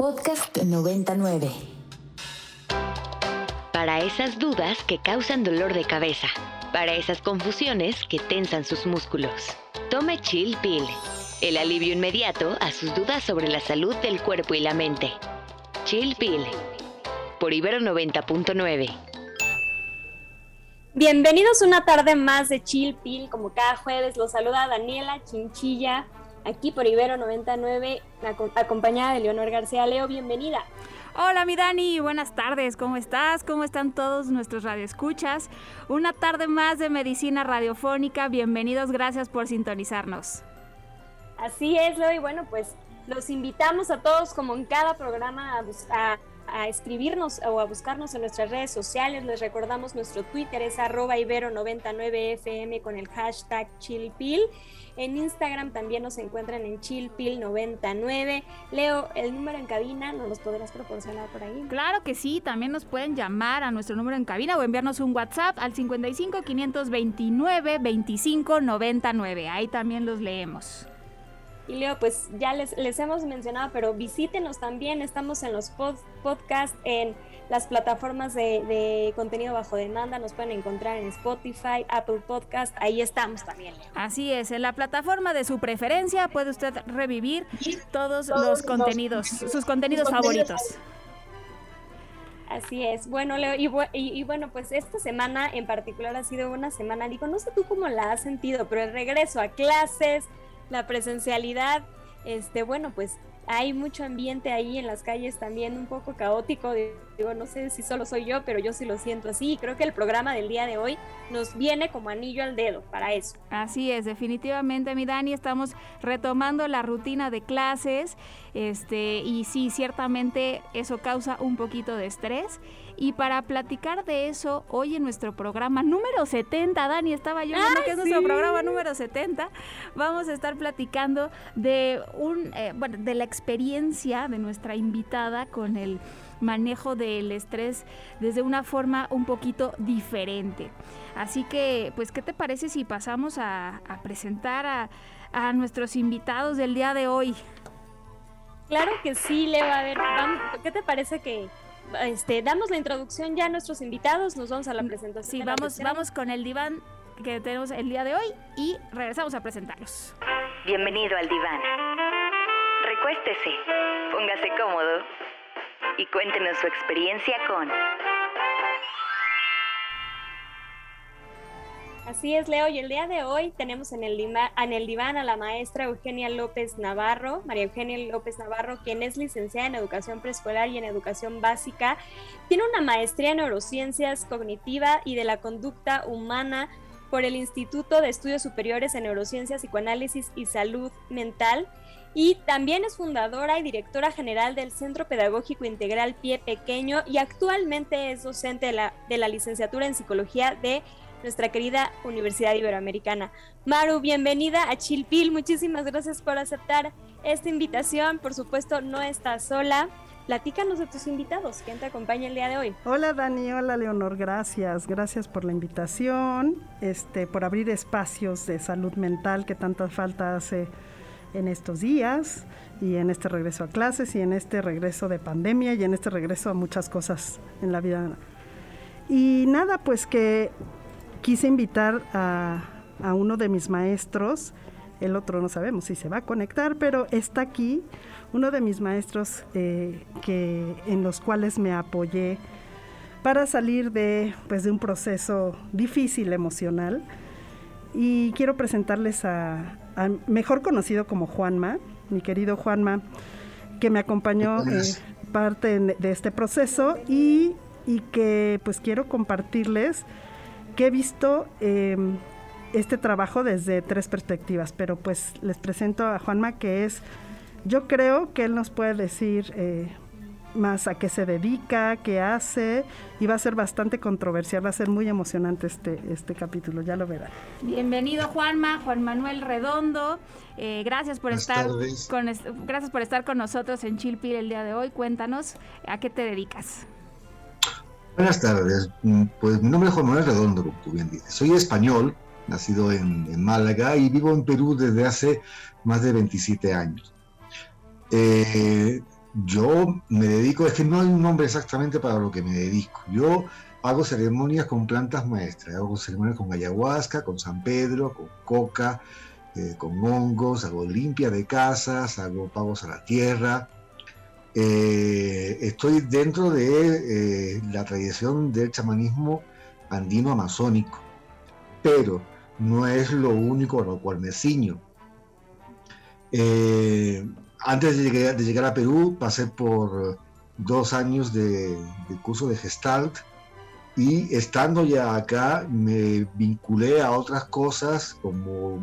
Podcast 99. Para esas dudas que causan dolor de cabeza. Para esas confusiones que tensan sus músculos. Tome Chill Pill. El alivio inmediato a sus dudas sobre la salud del cuerpo y la mente. Chill Pill. Por Ibero 90.9. Bienvenidos una tarde más de Chill Pill. Como cada jueves, los saluda Daniela Chinchilla aquí por Ibero 99, acompañada de Leonor García. Leo, bienvenida. Hola mi Dani, buenas tardes, ¿cómo estás? ¿Cómo están todos nuestros radioescuchas? Una tarde más de medicina radiofónica, bienvenidos, gracias por sintonizarnos. Así es, Leo, y bueno, pues los invitamos a todos, como en cada programa, a, a escribirnos o a buscarnos en nuestras redes sociales. Les recordamos nuestro Twitter es arroba ibero99fm con el hashtag chillpil. En Instagram también nos encuentran en chillpil99. Leo, el número en cabina, ¿nos los podrás proporcionar por ahí? Claro que sí, también nos pueden llamar a nuestro número en cabina o enviarnos un WhatsApp al 55 529 25 99. Ahí también los leemos. Y Leo, pues ya les, les hemos mencionado, pero visítenos también, estamos en los podcasts, en las plataformas de, contenido bajo demanda, nos pueden encontrar en Spotify, Apple Podcast, ahí estamos también. Así es, en la plataforma de su preferencia puede usted revivir todos, los contenidos, sus contenidos favoritos. Así es. Bueno, Leo, y, y, bueno, pues esta semana en particular ha sido una semana, digo, no sé tú cómo la has sentido, pero el regreso a clases, la presencialidad, este, bueno, pues hay mucho ambiente ahí en las calles también un poco caótico. Digo, no sé si solo soy yo, pero yo sí lo siento así. Creo que el programa del día de hoy nos viene como anillo al dedo para eso. Así es, definitivamente, mi Dani, estamos retomando la rutina de clases. Este, y sí, ciertamente eso causa un poquito de estrés. Y para platicar de eso, hoy en nuestro programa número 70, Dani, estaba yo viendo que es nuestro programa número 70, vamos a estar platicando de un, eh, bueno, de la experiencia de nuestra invitada con el manejo del estrés desde una forma un poquito diferente. Así que, pues, ¿qué te parece si pasamos a, presentar a, a, nuestros invitados del día de hoy? Claro que sí, Leo. A ver, ¿qué te parece que este, damos la introducción ya a nuestros invitados, nos vamos a la presentación. Sí, vamos, vamos con el diván que tenemos el día de hoy y regresamos a presentarlos. Bienvenido al diván. Recuéstese, póngase cómodo y cuéntenos su experiencia con Así es, Leo, y el día de hoy tenemos en el, diván a la maestra Eugenia López Navarro, María Eugenia López Navarro, quien es licenciada en educación preescolar y en educación básica. Tiene una maestría en neurociencias cognitiva y de la conducta humana por el Instituto de Estudios Superiores en Neurociencias, Psicoanálisis y Salud Mental. Y también es fundadora y directora general del Centro Pedagógico Integral Pie Pequeño y actualmente es docente de la, de la licenciatura en Psicología de nuestra querida Universidad Iberoamericana. Maru, bienvenida a Chilpil, muchísimas gracias por aceptar esta invitación, por supuesto no estás sola. Platícanos de tus invitados, ¿quién te acompaña el día de hoy? Hola Dani, hola Leonor, gracias, gracias por la invitación, este, por abrir espacios de salud mental que tanta falta hace en estos días y en este regreso a clases y en este regreso de pandemia y en este regreso a muchas cosas en la vida. Y nada, pues que quise invitar a, uno de mis maestros, el otro no sabemos si se va a conectar, pero está aquí, uno de mis maestros eh, que, en los cuales me apoyé para salir de, pues, de un proceso difícil emocional. Y quiero presentarles a, mejor conocido como Juanma, mi querido Juanma, que me acompañó en parte de este proceso y, y que pues quiero compartirles que he visto em, este trabajo desde tres perspectivas, pero pues les presento a Juanma que es, yo creo que él nos puede decir eh, más a qué se dedica, qué hace, y va a ser bastante controversial, va a ser muy emocionante este, este capítulo, ya lo verán. Bienvenido Juanma, Juan Manuel Redondo, eh, gracias por estar con gracias por estar con nosotros en Chilpil el día de hoy. Cuéntanos a qué te dedicas. Buenas tardes, mm, pues mi nombre es Juan Manuel Redondo, como tú bien dices. Soy español, nacido en, Málaga y vivo en Perú desde hace más de 27 años. Eh, yo me dedico, es que no hay un nombre exactamente para lo que me dedico. Yo hago ceremonias con plantas maestras, hago ceremonias con ayahuasca, con San Pedro, con coca, eh, con hongos, hago limpia de casas, hago pagos a la tierra. Eh, estoy dentro de eh, la tradición del chamanismo andino amazónico, pero no es lo único a lo cual me ciño. Antes de llegar, a Perú, pasé por dos años de, curso de Gestalt y estando ya acá me vinculé a otras cosas como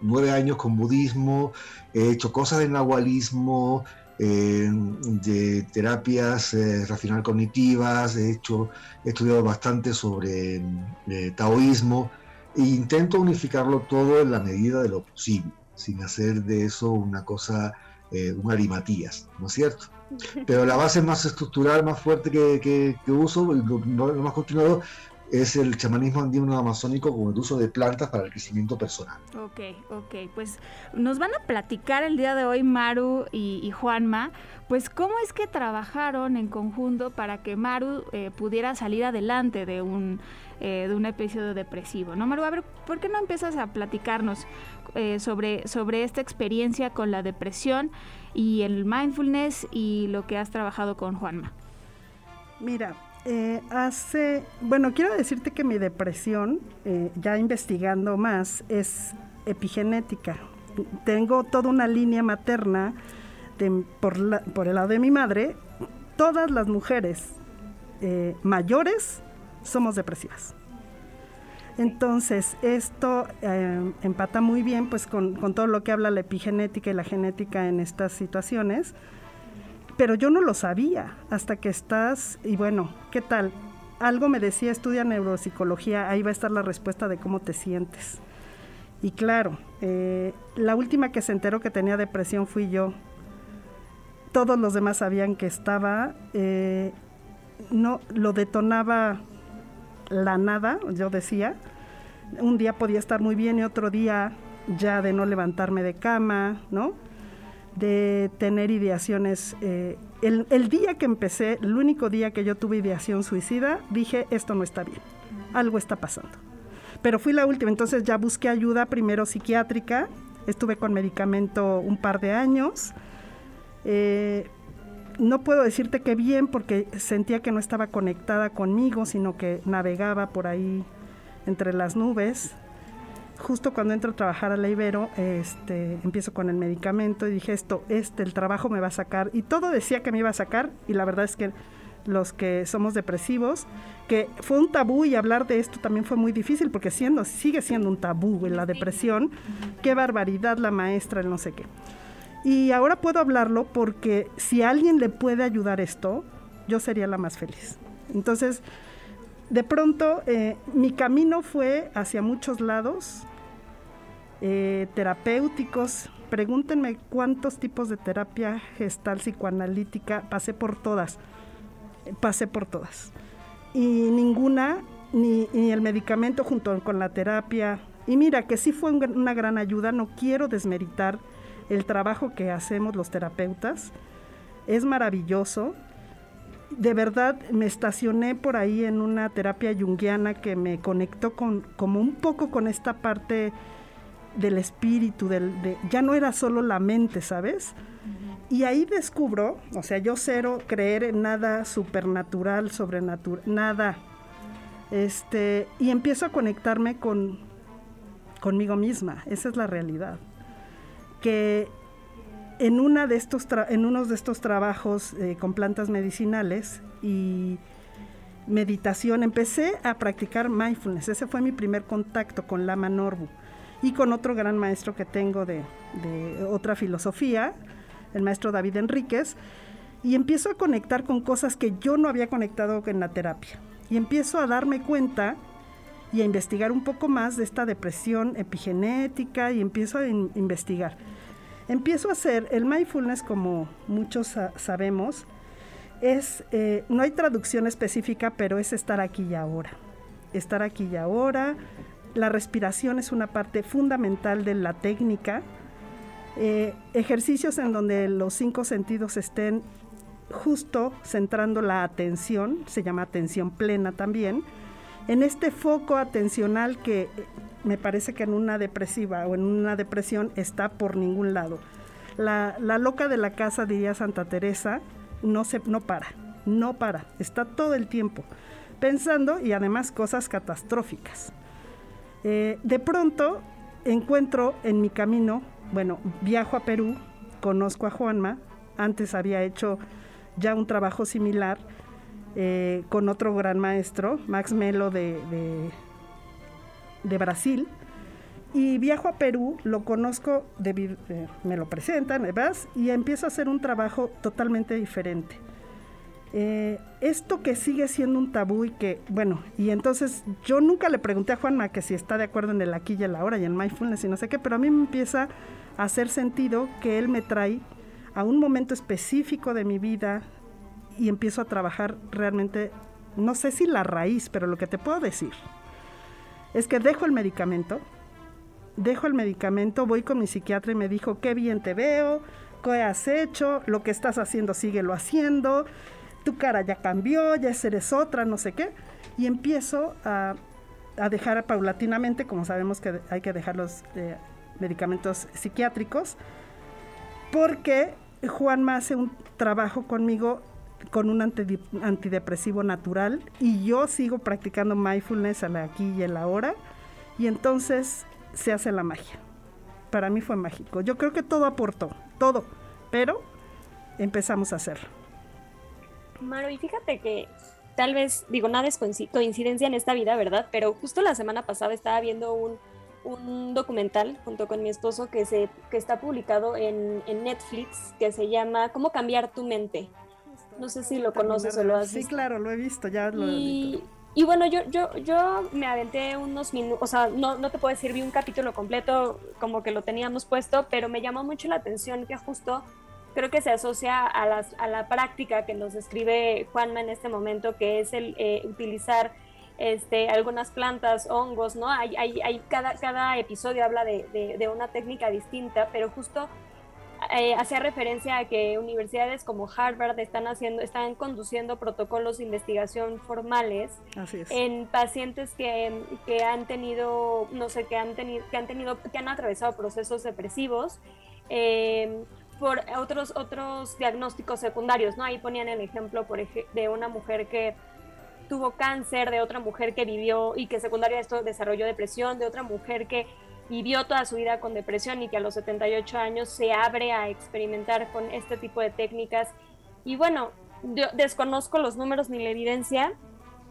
nueve años con budismo, he hecho cosas de nahualismo, eh, de terapias eh, racional cognitivas, he, hecho, he estudiado bastante sobre eh, taoísmo e intento unificarlo todo en la medida de lo posible, sin hacer de eso una cosa eh, un arimatías, ¿no es cierto? Pero la base más estructural, más fuerte que, uso, lo, más continuado, es el chamanismo andino amazónico con el uso de plantas para el crecimiento personal. Ok, ok, pues nos van a platicar el día de hoy Maru y, Juanma, pues cómo es que trabajaron en conjunto para que Maru eh, pudiera salir adelante de un, eh, de un episodio depresivo, ¿no, Maru? A ver, ¿por qué no empiezas a platicarnos eh, sobre, sobre esta experiencia con la depresión y el mindfulness y lo que has trabajado con Juanma. Mira, eh, hace, bueno, quiero decirte que mi depresión, eh, ya investigando más, es epigenética. Tengo toda una línea materna por, el lado de mi madre. Todas las mujeres mayores somos depresivas. Entonces, esto eh, empata muy bien pues con, todo lo que habla la epigenética y la genética en estas situaciones, pero yo no lo sabía hasta que estás, y bueno, ¿qué tal? Algo me decía, estudia neuropsicología, ahí va a estar la respuesta de cómo te sientes. Y claro, eh, la última que se enteró que tenía depresión fui yo. Todos los demás sabían que estaba, eh, no, lo detonaba la nada, yo decía. Un día podía estar muy bien y otro día ya de no levantarme de cama, ¿no? De tener ideaciones. Eh, el, día que empecé, el único día que yo tuve ideación suicida, dije, esto no está bien, algo está pasando. Pero fui la última, entonces ya busqué ayuda primero psiquiátrica, estuve con medicamento un par de años. Eh, no puedo decirte que bien porque sentía que no estaba conectada conmigo, sino que navegaba por ahí entre las nubes. Justo cuando entro a trabajar a la Ibero, este, empiezo con el medicamento y dije esto, este, el trabajo me va a sacar. Y todo decía que me iba a sacar y la verdad es que los que somos depresivos, que fue un tabú y hablar de esto también fue muy difícil porque siendo, sigue siendo un tabú en la depresión. Qué barbaridad la maestra, el no sé qué. Y ahora puedo hablarlo porque si alguien le puede ayudar esto, yo sería la más feliz. Entonces, de pronto, eh, mi camino fue hacia muchos lados, eh, terapéuticos. Pregúntenme cuántos tipos de terapia gestal psicoanalítica pasé por todas. Pasé por todas. Y ninguna, ni, ni el medicamento junto con la terapia. Y mira, que sí fue una gran ayuda, no quiero desmeritar el trabajo que hacemos los terapeutas es maravilloso. De verdad me estacioné por ahí en una terapia junguiana que me conectó con como un poco con esta parte del espíritu, del, ya no era solo la mente, ¿sabes? Y ahí descubro, o sea, yo cero creer en nada supernatural, sobrenatural, nada. Este, y empiezo a conectarme con conmigo misma, esa es la realidad que en, una de estos en uno de estos trabajos eh, con plantas medicinales y meditación empecé a practicar mindfulness. Ese fue mi primer contacto con Lama Norbu y con otro gran maestro que tengo de, de otra filosofía, el maestro David Enríquez, y empiezo a conectar con cosas que yo no había conectado en la terapia. Y empiezo a darme cuenta y a investigar un poco más de esta depresión epigenética y empiezo a investigar. Empiezo a hacer el mindfulness, como muchos sabemos, es, eh, no hay traducción específica, pero es estar aquí y ahora. Estar aquí y ahora. La respiración es una parte fundamental de la técnica. Eh, ejercicios en donde los cinco sentidos estén justo centrando la atención, se llama atención plena también, en este foco atencional que me parece que en una depresiva o en una depresión está por ningún lado. La, loca de la casa, diría Santa Teresa, no, se, no para, no para, está todo el tiempo pensando y además cosas catastróficas. Eh, de pronto encuentro en mi camino, bueno, viajo a Perú, conozco a Juanma, antes había hecho ya un trabajo similar eh, con otro gran maestro, Max Melo de, Brasil, y viajo a Perú, lo conozco, eh, me lo presentan, ¿verdad? y empiezo a hacer un trabajo totalmente diferente. Eh, esto que sigue siendo un tabú y que, bueno, y entonces yo nunca le pregunté a Juanma que si está de acuerdo en el aquí y el ahora y en mindfulness y no sé qué, pero a mí me empieza a hacer sentido que él me trae a un momento específico de mi vida y empiezo a trabajar realmente, no sé si la raíz, pero lo que te puedo decir es que dejo el medicamento, dejo el medicamento, voy con mi psiquiatra y me dijo, qué bien te veo, qué has hecho, lo que estás haciendo síguelo haciendo tu cara ya cambió, ya eres otra, no sé qué. Y empiezo a, dejar paulatinamente, como sabemos que hay que dejar los eh, medicamentos psiquiátricos, porque Juanma hace un trabajo conmigo con un antidepresivo natural y yo sigo practicando mindfulness a la aquí y a la hora y entonces se hace la magia. Para mí fue mágico. Yo creo que todo aportó, todo, pero empezamos a hacerlo. Maro, y fíjate que tal vez, digo, nada es coincidencia en esta vida, ¿verdad? Pero justo la semana pasada estaba viendo un, documental junto con mi esposo que, se, que está publicado en, Netflix que se llama ¿Cómo cambiar tu mente? No sé si lo conoces o lo has visto. Sí, claro, lo he visto, ya lo y, he Y bueno, yo, yo, yo me aventé unos minutos, o sea, no, no te puedo decir, vi un capítulo completo como que lo teníamos puesto, pero me llamó mucho la atención que justo creo que se asocia a, las, a la práctica que nos describe Juanma en este momento, que es el eh, utilizar este, algunas plantas, hongos, ¿no? Hay, hay, hay cada, cada episodio habla de, de, una técnica distinta, pero justo eh, hacía referencia a que universidades como Harvard están haciendo, están conduciendo protocolos de investigación formales en pacientes que, que, han tenido, no sé, que han tenido, que han tenido, que han atravesado procesos depresivos. Eh, por otros, otros diagnósticos secundarios, ¿no? Ahí ponían el ejemplo por de una mujer que tuvo cáncer, de otra mujer que vivió y que secundaria a esto desarrolló depresión, de otra mujer que vivió toda su vida con depresión y que a los 78 años se abre a experimentar con este tipo de técnicas. Y bueno, yo desconozco los números ni la evidencia,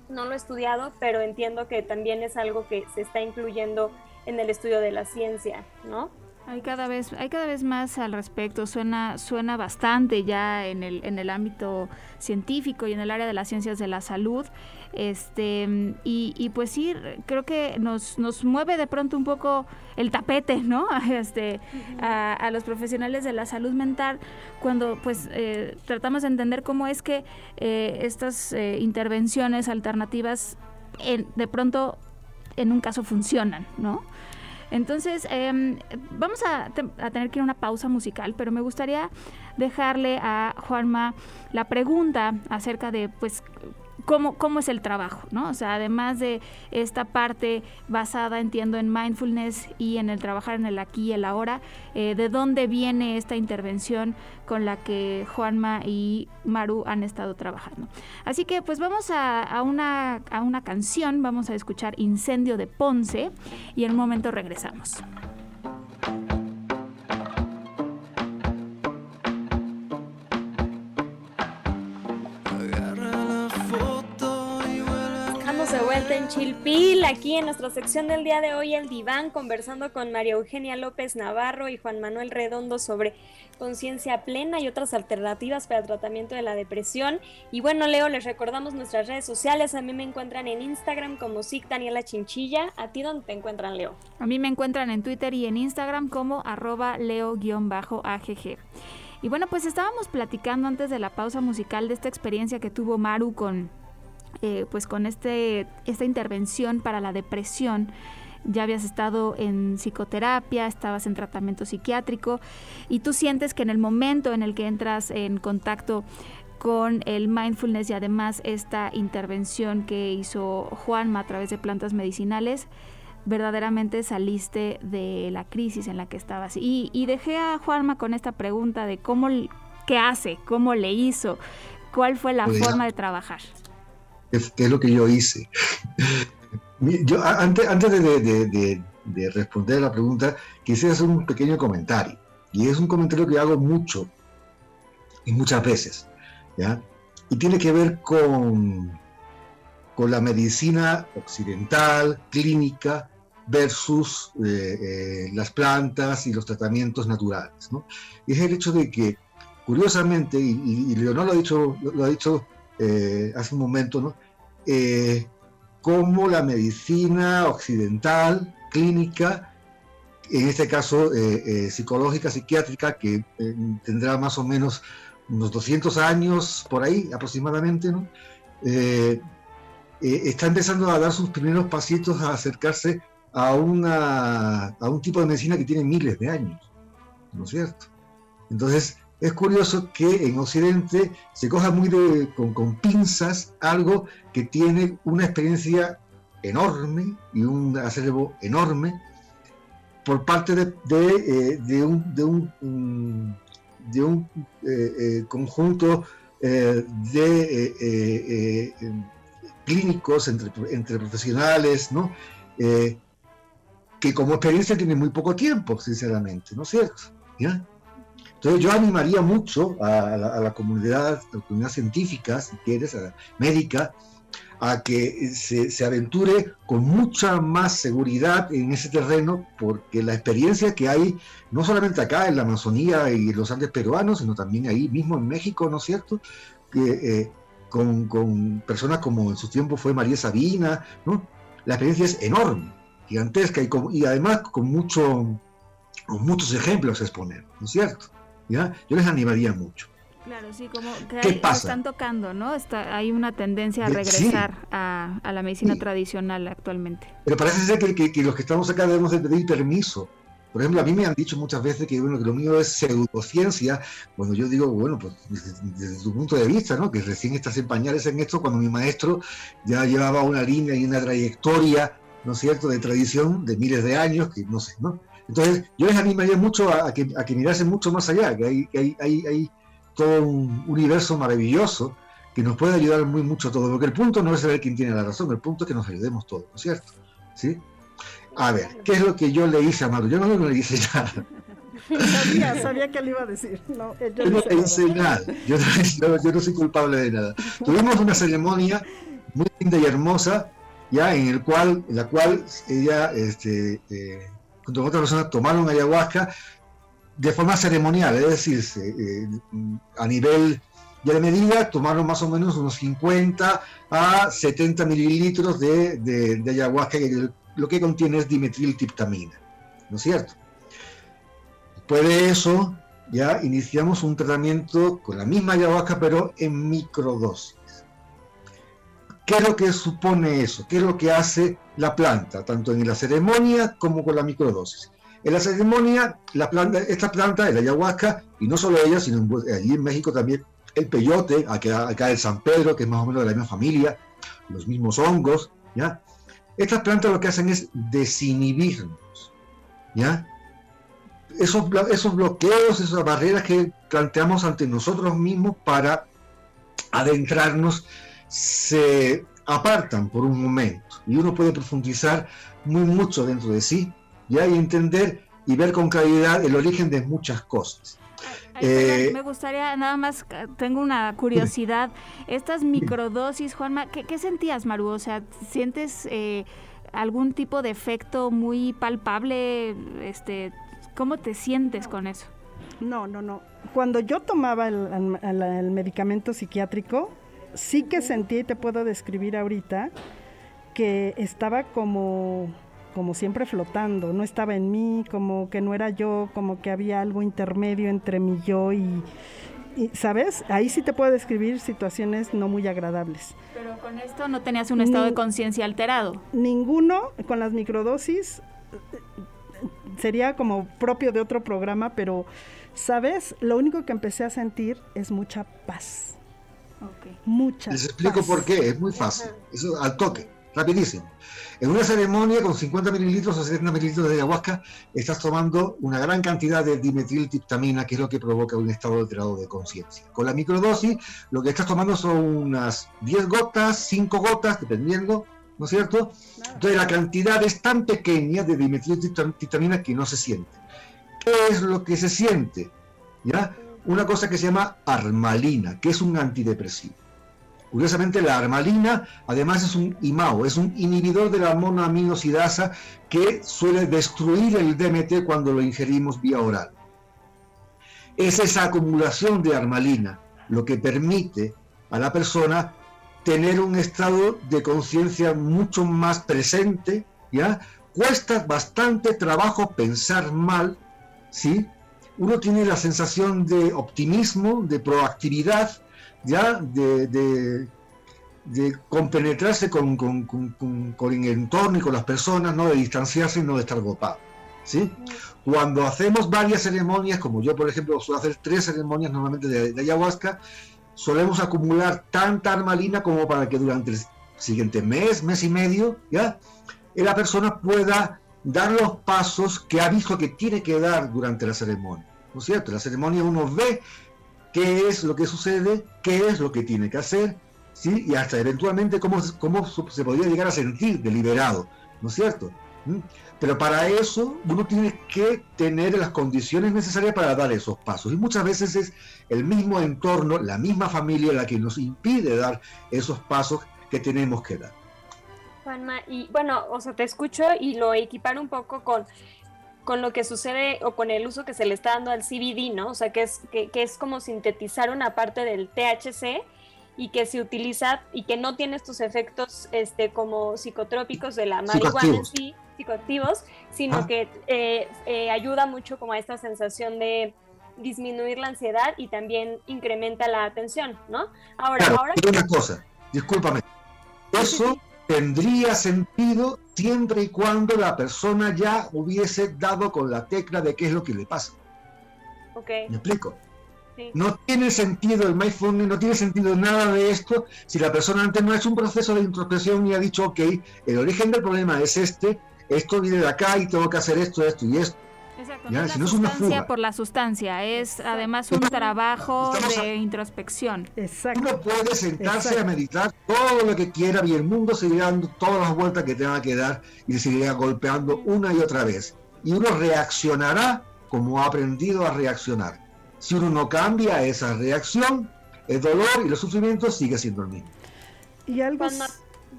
no lo he estudiado, pero entiendo que también es algo que se está incluyendo en el estudio de la ciencia, ¿no? Hay cada vez, hay cada vez más al respecto, suena, suena bastante ya en el, en el ámbito científico y en el área de las ciencias de la salud. Este, y, pues sí, creo que nos, nos mueve de pronto un poco el tapete, ¿no? Este, a, los profesionales de la salud mental cuando pues eh, tratamos de entender cómo es que eh, estas eh, intervenciones alternativas de pronto en un caso funcionan, ¿no? Entonces, em, vamos a, tener que ir a una pausa musical, pero me gustaría dejarle a Juanma la pregunta acerca de, pues, Cómo, cómo, es el trabajo, ¿no? O sea, además de esta parte basada, entiendo, en mindfulness y en el trabajar en el aquí y el ahora, eh, ¿de dónde viene esta intervención con la que Juanma y Maru han estado trabajando? Así que pues vamos a, una, a una canción, vamos a escuchar Incendio de Ponce y en un momento regresamos. En Chilpil, aquí en nuestra sección del día de hoy, el diván, conversando con María Eugenia López Navarro y Juan Manuel Redondo sobre conciencia plena y otras alternativas para el tratamiento de la depresión. Y bueno, Leo, les recordamos nuestras redes sociales. A mí me encuentran en Instagram como SIC Daniela Chinchilla. ¿A ti dónde te encuentran, Leo? A mí me encuentran en Twitter y en Instagram como arroba leo-agg. Y bueno, pues estábamos platicando antes de la pausa musical de esta experiencia que tuvo Maru con eh, pues con este, esta intervención para la depresión, ya habías estado en psicoterapia, estabas en tratamiento psiquiátrico y tú sientes que en el momento en el que entras en contacto con el mindfulness y además esta intervención que hizo Juanma a través de plantas medicinales, verdaderamente saliste de la crisis en la que estabas. Y, y dejé a Juanma con esta pregunta de cómo, qué hace, cómo le hizo, cuál fue la Pues, forma de trabajar. ¿Qué, qué es lo que yo hice? Yo, antes, antes de, de- de- de responder a la pregunta, quisiera hacer un pequeño comentario. Y es un comentario que hago mucho y muchas veces. ¿ya? Y tiene que ver con, con la medicina occidental, clínica, versus eh, eh, las plantas y los tratamientos naturales. ¿no? Y es el hecho de que, curiosamente, y, y- Leonor lo ha dicho, lo ha dicho eh, hace un momento, ¿no? Eh, cómo la medicina occidental, clínica, en este caso eh, eh, psicológica, psiquiátrica, que eh, tendrá más o menos unos 200 años por ahí aproximadamente, ¿no? Eh, está empezando a dar sus primeros pasitos a acercarse a, una, a un tipo de medicina que tiene miles de años, ¿no es cierto? Entonces, es curioso que en Occidente se coja muy de- con, pinzas algo que tiene una experiencia enorme y un acervo enorme por parte de, un, conjunto de clínicos entre, profesionales. Eh, que como experiencia tienen muy poco tiempo, sinceramente, ¿no es cierto? ¿Ya? Entonces yo animaría mucho a la, comunidad, a la comunidad científica, si quieres, a la médica, a que se, se aventure con mucha más seguridad en ese terreno, porque la experiencia que hay, no solamente acá en la Amazonía y los Andes peruanos, sino también ahí mismo en México, ¿no es cierto? Eh, con, con personas como en su tiempo fue María Sabina, ¿no? La experiencia es enorme, gigantesca y, con- y además con, mucho, con muchos ejemplos a exponer, ¿no es cierto? ¿Ya? Yo les animaría mucho. Claro, sí, como que ¿Qué lo pasa? están tocando, ¿no? Está, hay una tendencia a De- sí. regresar a, a la medicina Sí. tradicional actualmente. Pero parece ser que, que- que los que estamos acá debemos de pedir permiso. Por ejemplo, a mí me han dicho muchas veces que, bueno, que lo mío es pseudociencia, cuando yo digo, bueno, pues desde, desde tu punto de vista, ¿no? Que recién estás en pañales en esto, cuando mi maestro ya llevaba una línea y una trayectoria, ¿no es cierto?, de tradición de miles de años, que no sé, ¿no? Entonces, yo les animaría mucho a, a que, a que mirasen mucho más allá, que hay, que hay, hay, hay todo un universo maravilloso que nos puede ayudar muy mucho a todos, porque el punto no es saber quién tiene la razón, el punto es que nos ayudemos todos, ¿no es cierto? ¿Sí? A ver, ¿qué es lo que yo le hice a Maru? Yo no le hice nada. Sabía, sabía que le iba a decir. No, yo Yo no le nada. hice nada. Yo no, yo no soy culpable de nada. Tuvimos una ceremonia muy linda y hermosa, ya en el cual, en la cual ella, este, eh, junto con otra persona, tomaron ayahuasca de forma ceremonial, es decir, eh, a nivel de medida, tomaron más o menos unos 50 a 70 mililitros de, ayahuasca, que lo que contiene es dimetiltriptamina, ¿no es cierto? Después de eso, ya iniciamos un tratamiento con la misma ayahuasca, pero en microdosis. ¿Qué es lo que supone eso? ¿Qué es lo que hace la planta, tanto en la ceremonia como con la microdosis? En la ceremonia, la planta, esta planta, el ayahuasca, y no solo ella, sino allí en México también el peyote, acá, acá el San Pedro, que es más o menos de la misma familia, los mismos hongos, ¿ya? Estas plantas lo que hacen es desinhibirnos, ¿ya? Esos, esos bloqueos, esas barreras que planteamos ante nosotros mismos para adentrarnos, se apartan por un momento y uno puede profundizar muy mucho dentro de sí, ¿ya? Y entender y ver con claridad el origen de muchas cosas. Ay, Eh, me gustaría, nada más, tengo una curiosidad. Estas microdosis, Juanma, ¿qué, qué sentías, Maru? O sea, ¿sientes eh, algún tipo de efecto muy palpable? Este, ¿Cómo te sientes con eso? No, no, no. Cuando yo tomaba el, el- el medicamento psiquiátrico, sí que sentí, y te puedo describir ahorita, que estaba como, como siempre flotando, no estaba en mí, como que no era yo, como que había algo intermedio entre mi yo y, y, ¿sabes? Ahí sí te puedo describir situaciones no muy agradables. Pero con esto no tenías un estado de conciencia alterado. Ninguno con las microdosis sería como propio de otro programa, pero, ¿sabes? Lo único que empecé a sentir es mucha paz. Mucha Les explico paz. por qué, es muy fácil. Eso al toque, rapidísimo. En una ceremonia con 50 mililitros o 70 mililitros de ayahuasca, estás tomando una gran cantidad de dimetiltriptamina, que es lo que provoca un estado alterado de conciencia. Con la microdosis, lo que estás tomando son unas 10 gotas, 5 gotas, dependiendo, ¿no es cierto? Entonces la cantidad es tan pequeña de dimetiltriptamina que no se siente. ¿Qué es lo que se siente? ¿Ya? Una cosa que se llama armalina, que es un antidepresivo. Curiosamente, la armalina además es un IMAO, es un inhibidor de la monoaminosidasa que suele destruir el DMT cuando lo ingerimos vía oral. Es esa acumulación de armalina lo que permite a la persona tener un estado de conciencia mucho más presente, ¿ya? Cuesta bastante trabajo pensar mal, ¿sí? Uno tiene la sensación de optimismo, de proactividad, ya de, compenetrarse con el entorno y con las personas, no de distanciarse y no de estar agotado. ¿sí? Cuando hacemos varias ceremonias, como yo por ejemplo suelo hacer tres ceremonias normalmente de, de ayahuasca, solemos acumular tanta armalina como para que durante el siguiente mes, mes y medio, ya la persona pueda dar los pasos que ha visto que tiene que dar durante la ceremonia. ¿No es cierto? La ceremonia uno ve qué es lo que sucede, qué es lo que tiene que hacer, ¿sí? y hasta eventualmente cómo, cómo se podría llegar a sentir deliberado, ¿no es cierto? ¿Mm? Pero para eso uno tiene que tener las condiciones necesarias para dar esos pasos. Y muchas veces es el mismo entorno, la misma familia la que nos impide dar esos pasos que tenemos que dar. Juanma, y bueno, o sea, te escucho y lo equiparo un poco con, con lo que sucede o con el uso que se le está dando al CBD, ¿no? O sea, que es, que, que es como sintetizar una parte del THC y que se utiliza y que no tiene estos efectos este, como psicotrópicos de la marihuana en sí, psicoactivos, sino ah. que eh, eh, ayuda mucho como a esta sensación de disminuir la ansiedad y también incrementa la atención, ¿no? Ahora, claro, ahora una cosa, discúlpame, eso tendría sentido siempre y cuando la persona ya hubiese dado con la tecla de qué es lo que le pasa. Okay. ¿Me explico? Sí. No tiene sentido el mindfulness, no tiene sentido nada de esto si la persona antes no ha hecho un proceso de introspección y ha dicho, ok, el origen del problema es este, esto viene de acá y tengo que hacer esto, esto y esto. Exacto, ¿Ya? no si no es una fuga. por la sustancia, es además un trabajo de a... introspección. Exacto. Uno puede sentarse Exacto. a meditar todo lo que quiera y el mundo seguirá dando todas las vueltas que tenga que dar y se seguirá golpeando una y otra vez. Y uno reaccionará como ha aprendido a reaccionar. Si uno no cambia esa reacción, el dolor y el sufrimiento sigue siendo el mismo. Y algo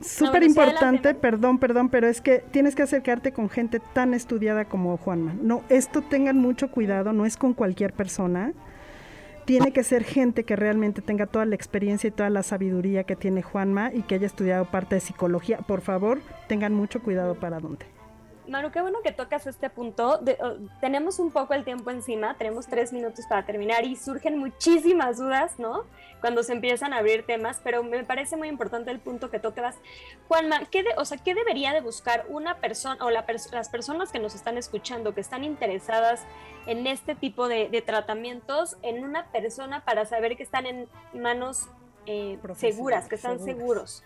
súper importante, perdón, perdón, pero es que tienes que acercarte con gente tan estudiada como Juanma. No, esto tengan mucho cuidado, no es con cualquier persona. Tiene que ser gente que realmente tenga toda la experiencia y toda la sabiduría que tiene Juanma y que haya estudiado parte de psicología. Por favor, tengan mucho cuidado para dónde. Maru, qué bueno que tocas este punto. De, uh, tenemos un poco el tiempo encima, tenemos tres minutos para terminar y surgen muchísimas dudas, ¿no? Cuando se empiezan a abrir temas, pero me parece muy importante el punto que tocas. Juanma, ¿qué, de, o sea, ¿qué debería de buscar una persona o la pers las personas que nos están escuchando, que están interesadas en este tipo de, de tratamientos, en una persona para saber que están en manos eh, seguras, que están seguros?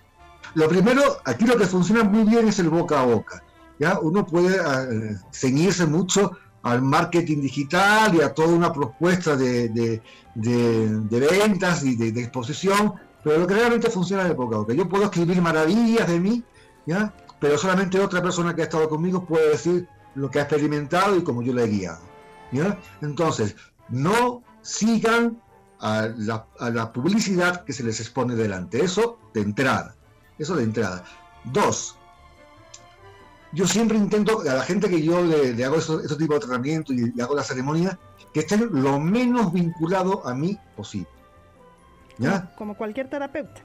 Lo primero, aquí lo que funciona muy bien es el boca a boca. ¿Ya? Uno puede uh, ceñirse mucho al marketing digital y a toda una propuesta de, de, de, de ventas y de, exposición, pero lo que realmente funciona es el boca. Yo puedo escribir maravillas de mí, ¿ya? pero solamente otra persona que ha estado conmigo puede decir lo que ha experimentado y como yo le he guiado. ¿ya? Entonces, no sigan a la, a la publicidad que se les expone delante. Eso de entrada. Eso de entrada. Dos, yo siempre intento a la gente que yo le, le hago este tipo de tratamiento y le hago la ceremonia, que estén lo menos vinculado a mí posible. ¿Ya? Como cualquier terapeuta.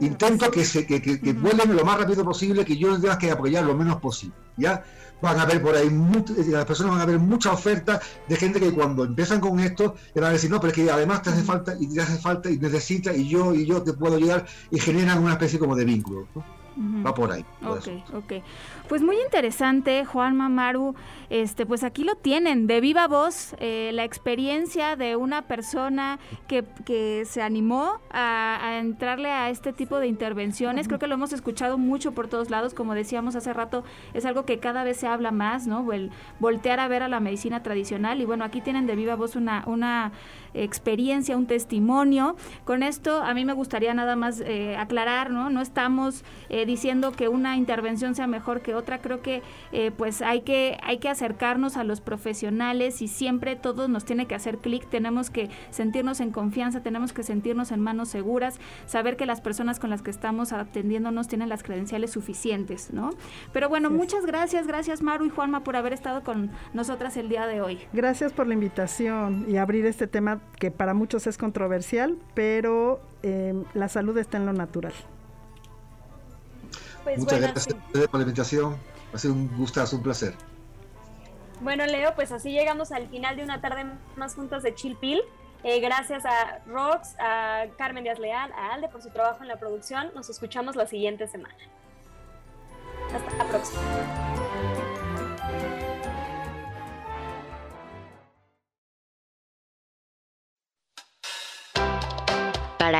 Intento que, se, que, que, que uh -huh. vuelen lo más rápido posible, que yo les tenga que apoyar lo menos posible. ¿ya? Van a ver por ahí, mucho, las personas van a ver mucha oferta de gente que cuando empiezan con esto, le van a decir, no, pero es que además te hace falta y te hace falta y necesitas y yo y yo te puedo ayudar y generan una especie como de vínculo. ¿no? Va por ahí. ok, ok. Pues muy interesante, Juan Mamaru. Este, pues aquí lo tienen, de viva voz, eh, la experiencia de una persona que, que se animó a, entrarle a este tipo de intervenciones. Creo que lo hemos escuchado mucho por todos lados, como decíamos hace rato, es algo que cada vez se habla más, ¿no? El voltear a ver a la medicina tradicional. Y bueno, aquí tienen de viva voz una, una experiencia, un testimonio. Con esto a mí me gustaría nada más eh, aclarar, ¿no? No estamos eh, diciendo que una intervención sea mejor que otra. Creo que eh, pues hay que, hay que acercarnos a los profesionales y siempre todo nos tiene que hacer clic. Tenemos que sentirnos en confianza, tenemos que sentirnos en manos seguras, saber que las personas con las que estamos atendiéndonos tienen las credenciales suficientes, ¿no? Pero bueno, muchas gracias, gracias Maru y Juanma por haber estado con nosotras el día de hoy. Gracias por la invitación y abrir este tema que para muchos es controversial, pero eh, la salud está en lo natural. Pues Muchas gracias por la invitación. Ha sido un gustazo, un placer. Bueno, Leo, pues así llegamos al final de una tarde más juntas de Chilpil. Eh, gracias a Rox, a Carmen Díaz Leal, a Alde por su trabajo en la producción. Nos escuchamos la siguiente semana. Hasta la próxima.